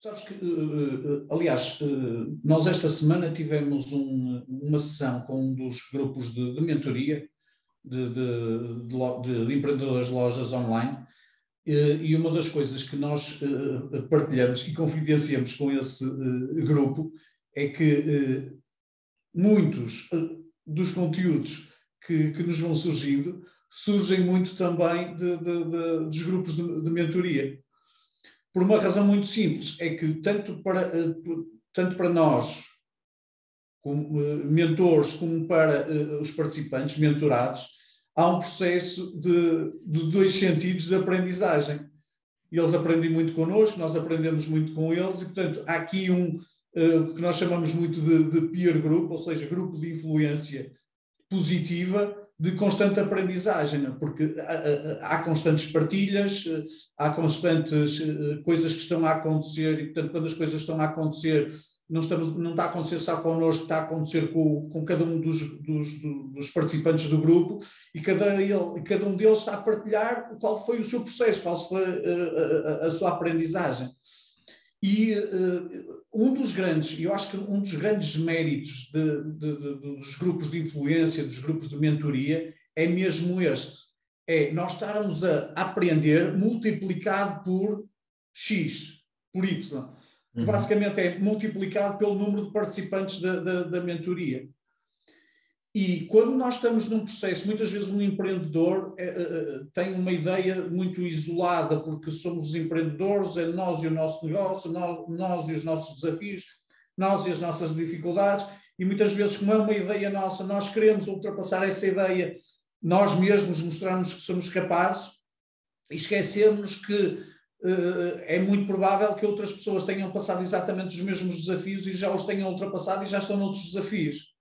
Sabes que, uh, uh, aliás, uh, nós esta semana tivemos um, uma sessão com um dos grupos de, de mentoria de, de, de, de, empreendedores de lojas online e uma das coisas que nós partilhamos e confidenciamos com esse grupo é que muitos dos conteúdos que, que, nos vão surgindo surgem muito também dos grupos de mentoria por uma razão muito simples, é que tanto para, eh, tanto para nós, como eh, mentores, como para eh, os participantes, mentorados, há um processo de, de dois sentidos de aprendizagem. Eles aprendem muito connosco, nós aprendemos muito com eles, e, portanto, há aqui um que nós chamamos muito de, de peer group, ou seja, grupo de influência positiva, de constante aprendizagem, é? porque há, há, constantes partilhas, há constantes eh, coisas que estão a acontecer, e portanto, quando as coisas estão a acontecer, não, estamos, não está a acontecer só connosco, está a acontecer com, com cada um dos, dos, dos, participantes do grupo, e cada, ele, cada um deles está a partilhar qual foi o seu processo, qual foi a, a, a sua aprendizagem. E uh, um dos grandes, eu acho que um dos grandes méritos de, de, de, dos grupos de influência, dos grupos de mentoria, é mesmo este: é nós estarmos a aprender multiplicado por X, por Y. Uhum. Basicamente é multiplicado pelo número de participantes da, da, da mentoria. E quando nós estamos num processo, muitas vezes um empreendedor é, é, tem uma ideia muito isolada, porque somos os empreendedores, é nós e o nosso negócio, nós, nós e os nossos desafios, nós e as nossas dificuldades, e muitas vezes, como é uma ideia nossa, nós queremos ultrapassar essa ideia, nós mesmos mostrarmos que somos capazes e esquecemos que é muito provável que outras pessoas tenham passado exatamente os mesmos desafios e já os tenham ultrapassado e já estão noutros desafios.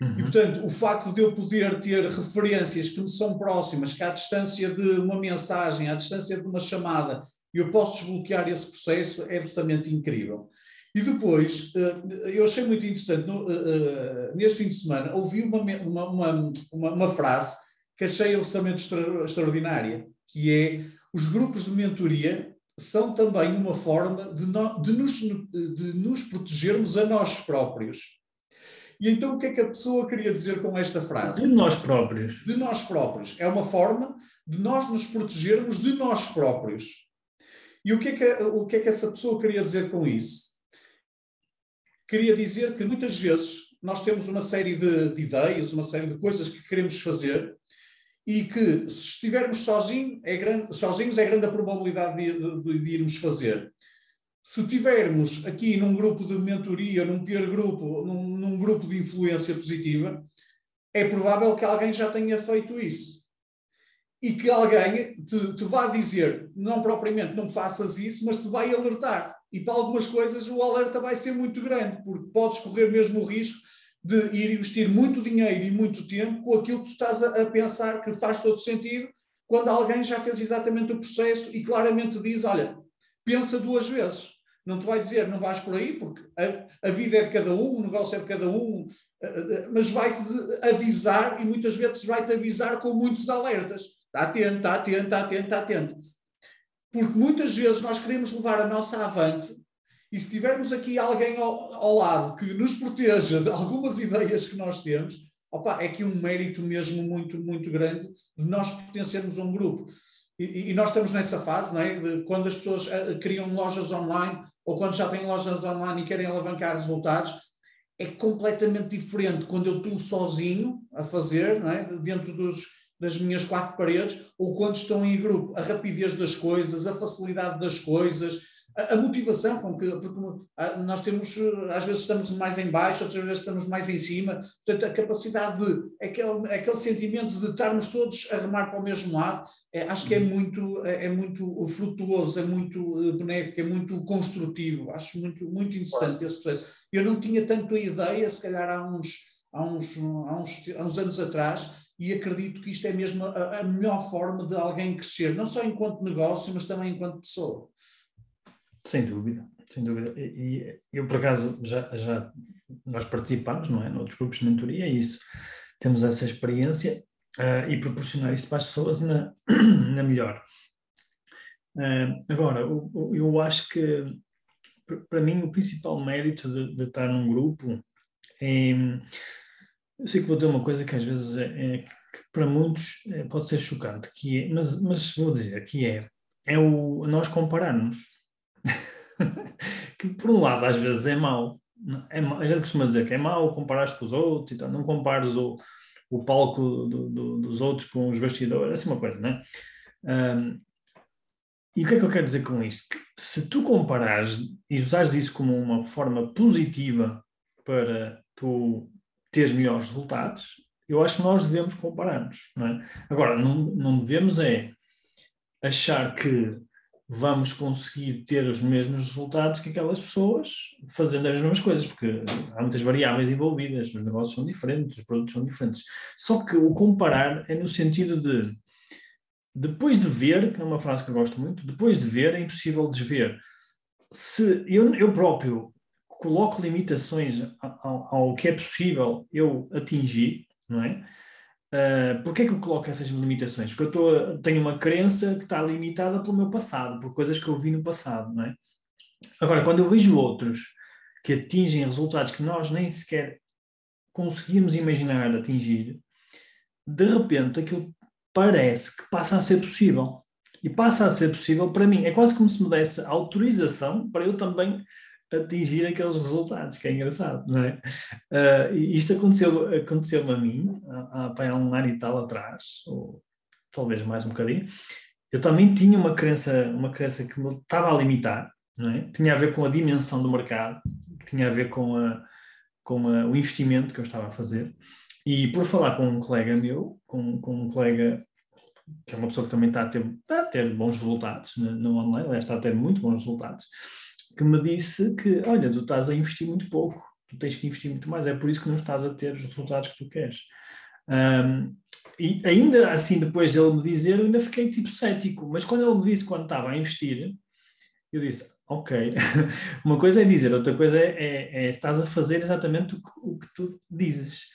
Uhum. E, portanto, o facto de eu poder ter referências que me são próximas, que à distância de uma mensagem, à distância de uma chamada, eu posso desbloquear esse processo, é absolutamente incrível. E depois, eh, eu achei muito interessante, eh, eh, neste fim de semana, ouvi uma, uma, uma, uma frase que achei absolutamente extraordinária, que é os grupos de mentoria são também uma forma de, no, de, nos, de nos protegermos a nós próprios. E então o que é que a pessoa queria dizer com esta frase? De nós próprios. De nós próprios. É uma forma de nós nos protegermos de nós próprios. E o que é que, o que, é que essa pessoa queria dizer com isso? Queria dizer que muitas vezes nós temos uma série de, de ideias, uma série de coisas que queremos fazer e que se estivermos sozinhos é grande, sozinhos é grande a probabilidade de, de, de irmos fazer se tivermos aqui num grupo de mentoria, num peer grupo, num, grupo de influência positiva, é provável que alguém já tenha feito isso. E que alguém te, te vá dizer, não propriamente não faças isso, mas te vai alertar. E para algumas coisas o alerta vai ser muito grande, porque podes correr mesmo o risco de ir investir muito dinheiro e muito tempo com aquilo que tu estás a, a pensar que faz todo sentido, quando alguém já fez exatamente o processo e claramente diz: olha, pensa duas vezes. Não te vai dizer, não vais por aí, porque a, a vida é de cada um, o negócio é de cada um, eh, eh, mas vai-te avisar e muitas vezes vai-te avisar com muitos alertas. Está atento, está atento, está atento, está atento. Porque muitas vezes nós queremos levar a nossa avante e se tivermos aqui alguém ao, ao lado que nos proteja de algumas ideias que nós temos, opa, é que um mérito mesmo muito, muito grande de nós pertencermos a um grupo. E, nós estamos nessa fase, não é? De quando as pessoas uh, criam lojas online ou quando já têm lojas online e querem alavancar resultados, é completamente diferente quando eu estou sozinho a fazer, é? dentro dos, das minhas quatro paredes, ou quando estão em grupo. A rapidez das coisas, a facilidade das coisas, a, a, motivação com que, porque nós temos, às vezes estamos mais em baixo, outras vezes estamos mais em cima, portanto a capacidade de, aquele, aquele sentimento de estarmos todos a remar para o mesmo lado, é, acho que é muito, é, é, muito frutuoso, é muito eh, benéfico, é muito construtivo, acho muito, muito interessante esse processo. Eu não tinha tanto a ideia, se calhar há uns, há uns, há uns, há uns anos atrás e acredito que isto é mesmo a, a, melhor forma de alguém crescer, não só enquanto negócio, mas também enquanto pessoa. Sem dúvida, sem dúvida. E, e eu, por acaso, já, já nós participamos, não é? Noutros grupos de mentoria, é isso. Temos essa experiência uh, e proporcionar isto para as pessoas na, na melhor. Uh, agora, eu, eu acho que, para mim, o principal mérito de, de estar num grupo é eu sei que vou dizer uma coisa que às vezes é, é para muitos é, pode ser chocante, que é, mas, mas vou dizer que é, é o nós compararmos. Que por um lado às vezes é mau. É, a gente costuma dizer que é mau comparar-te com os outros, então não compares o, o palco do, do, dos outros com os bastidores, assim uma coisa, não é? Um, e o que é que eu quero dizer com isto? Que se tu comparares e usares isso como uma forma positiva para tu ter melhores resultados, eu acho que nós devemos comparar-nos. É? Agora, não, não devemos é achar que vamos conseguir ter os mesmos resultados que aquelas pessoas fazendo as mesmas coisas, porque há muitas variáveis envolvidas, os negócios são diferentes, os produtos são diferentes. Só que o comparar é no sentido de, depois de ver, que é uma frase que eu gosto muito, depois de ver é impossível desver. Se eu, eu próprio coloco limitações ao, ao, que é possível eu atingir, não é? Uh, Porquê é que eu coloco essas limitações? Porque eu tô, tenho uma crença que está limitada pelo meu passado, por coisas que eu vi no passado, não é? Agora, quando eu vejo outros que atingem resultados que nós nem sequer conseguimos imaginar atingir, de repente aquilo parece que passa a ser possível. E passa a ser possível para mim. É quase como se me desse autorização para eu também atingir aqueles resultados, que é engraçado, não é? Uh, isto aconteceu, aconteceu a mim há, há um ano e tal atrás, ou talvez mais um bocadinho. Eu também tinha uma crença, uma crença que me estava a limitar, não é? Tinha a ver com a dimensão do mercado, tinha a ver com, a, com a, o investimento que eu estava a fazer. E por falar com um colega meu, com, com um colega que é uma pessoa que também está a ter, a ter bons resultados no, online, está a ter muito bons resultados, que me disse que, olha, tu estás a investir muito pouco, tu tens que investir muito mais, é por isso que não estás a ter os resultados que tu queres. Um, e ainda assim, depois dele me dizer, eu ainda fiquei tipo cético, mas quando ele me disse quando estava a investir, eu disse, ok, uma coisa é dizer, outra coisa é, é, é estás a fazer exatamente o que, o que tu dizes.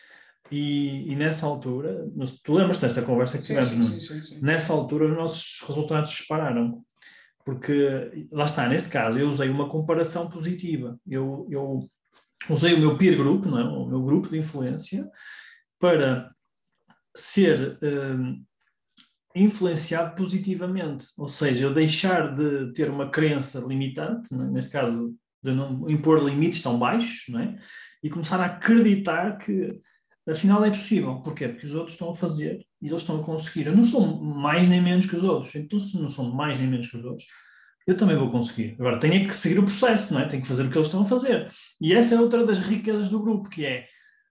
E, e, nessa altura, tu lembras desta conversa que sim, tivemos? Sim, sim, nessa altura, os nossos resultados dispararam porque lá está, neste caso, eu usei uma comparação positiva. Eu, eu usei o meu peer group, não é? o meu grupo de influência, para ser um, influenciado positivamente. Ou seja, eu deixar de ter uma crença limitante, é? neste caso, de não impor limites tão baixos, não é? e começar a acreditar que afinal é possível. Porquê? Porque os outros estão a fazer e eles estão a conseguir. Eu não sou mais nem menos que os outros. Então, se não sou mais nem menos que os outros, eu também vou conseguir. Agora, tenho é que seguir o processo, não é? Tenho que fazer o que eles estão a fazer. E essa é outra das riquezas do grupo, que é,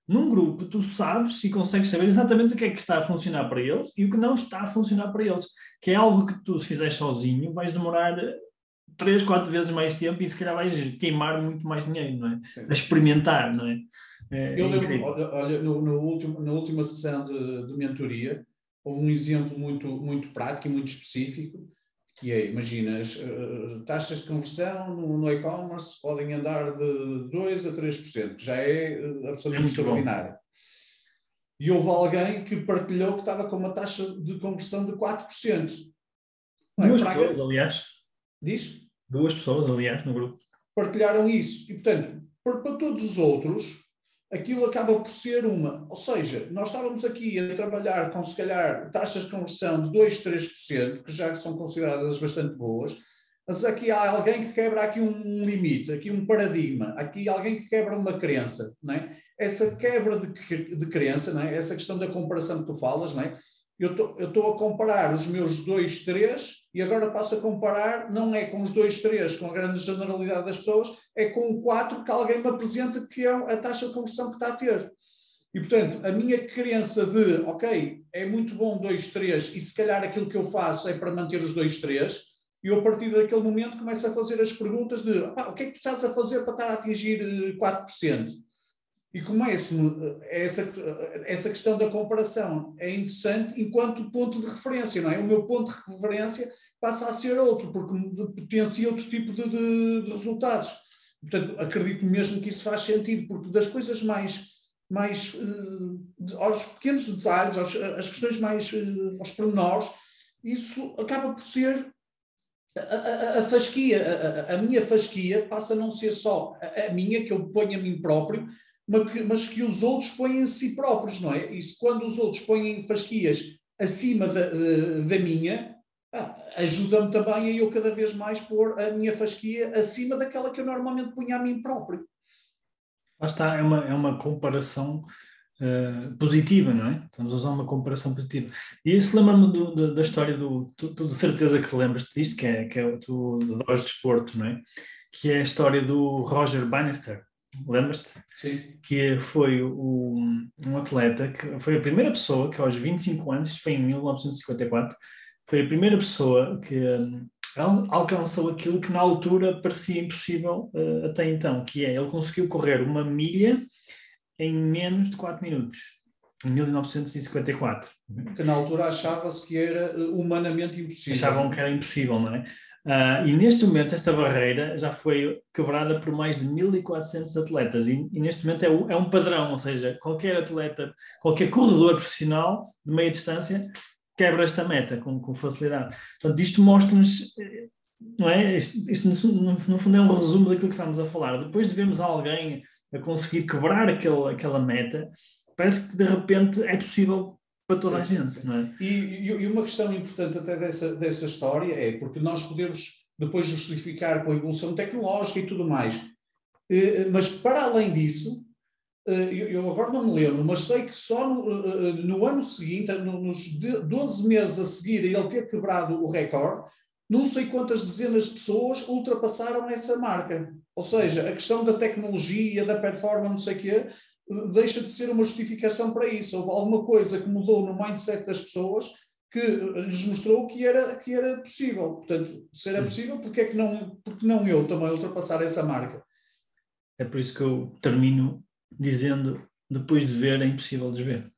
num grupo, tu sabes e consegues saber exatamente o que é que está a funcionar para eles e o que não está a funcionar para eles. Que é algo que tu, se fizeres sozinho, vais demorar três, quatro vezes mais tempo e se calhar vais queimar muito mais dinheiro, não é? Sim. A experimentar, não é? É, eu é lembro, olha, no, no último, na última sessão de, de mentoria, houve um exemplo muito, muito prático e muito específico, que é, imagina, as uh, taxas de conversão no, no e-commerce podem andar de 2% a 3%, que já é uh, absolutamente extraordinário. E houve alguém que partilhou que estava com uma taxa de conversão de 4%. Duas é, pessoas, aliás. Diz? Duas pessoas, aliás, no grupo. Partilharam isso. E, portanto, para, para todos os outros, aquilo acaba por ser uma. Ou seja, nós estávamos aqui a trabalhar com, se calhar, taxas de conversão de 2, 3%, que já são consideradas bastante boas, mas aqui há alguém que quebra aqui um limite, aqui um paradigma, aqui alguém que quebra uma crença, não é? Essa quebra de, de crença, não é? Essa questão da comparação que tu falas, não é? Eu estou a comparar os meus dois, três, e agora passo a comparar, não é com os dois, três, com a grande generalidade das pessoas, é com o quatro que alguém me apresenta que é a taxa de conversão que está a ter. E, portanto, a minha crença de, ok, é muito bom dois, três, e se calhar aquilo que eu faço é para manter os dois, três, e eu, a partir daquele momento, começo a fazer as perguntas de, o que é que tu estás a fazer para estar a atingir 4%? Eh, E como é, esse, é essa, essa questão da comparação é interessante enquanto ponto de referência, não é? O meu ponto de referência passa a ser outro, porque potencia outro tipo de, de, de resultados. Portanto, acredito mesmo que isso faz sentido, porque das coisas mais, mais uh, aos pequenos detalhes, aos, às questões mais, uh, aos pormenores, isso acaba por ser a, a, a fasquia, a, a, minha fasquia passa a não ser só a, minha, que eu ponho a mim próprio, mas que, os outros põem a si próprios, não é? E quando os outros põem fasquias acima da, da minha, ah, ajuda-me também a eu cada vez mais pôr a minha fasquia acima daquela que eu normalmente punha a mim próprio. Lá está, é uma, é uma comparação uh, positiva, não é? Estamos a usar uma comparação positiva. E isso lembra-me da história do. Tu, tu de certeza que lembras disto, que é, que é do, do Desporto, não é? Que é a história do Roger Bannister lembras-te? Sim. Que foi o, um atleta que foi a primeira pessoa que aos 25 anos, foi em 1954, foi a primeira pessoa que um, alcançou aquilo que na altura parecia impossível uh, até então, que é ele conseguiu correr uma milha em menos de 4 minutos. Em 1954. Que na altura achava-se que era eh, humanamente impossível. Achavam que era impossível, não é? Uh, e neste momento esta barreira já foi quebrada por mais de 1.400 atletas e, e neste momento é, é, um padrão, ou seja, qualquer atleta, qualquer corredor profissional de meia distância quebra esta meta com, com facilidade. Portanto, isto mostra-nos, eh, não é? Isto, isto no, no, fundo é um resumo daquilo que estamos a falar. Depois de vermos alguém a conseguir quebrar aquele, aquela meta, parece que de repente é possível para toda a gente, não é? E, e, uma questão importante até dessa, dessa história é porque nós podemos depois justificar com a evolução tecnológica e tudo mais, eh, mas para além disso, eh, eu agora não me lembro, mas sei que só no, eh, no ano seguinte, nos 12 meses a seguir a ele ter quebrado o recorde, não sei quantas dezenas de pessoas ultrapassaram essa marca. Ou seja, a questão da tecnologia, da performance, não sei o quê, deixa de ser uma justificação para isso. Houve alguma coisa que mudou no mindset das pessoas que lhes mostrou que era, que era possível. Portanto, se era possível, porque é que não, porque não eu também ultrapassar essa marca? É por isso que eu termino dizendo, depois de ver, é impossível desver.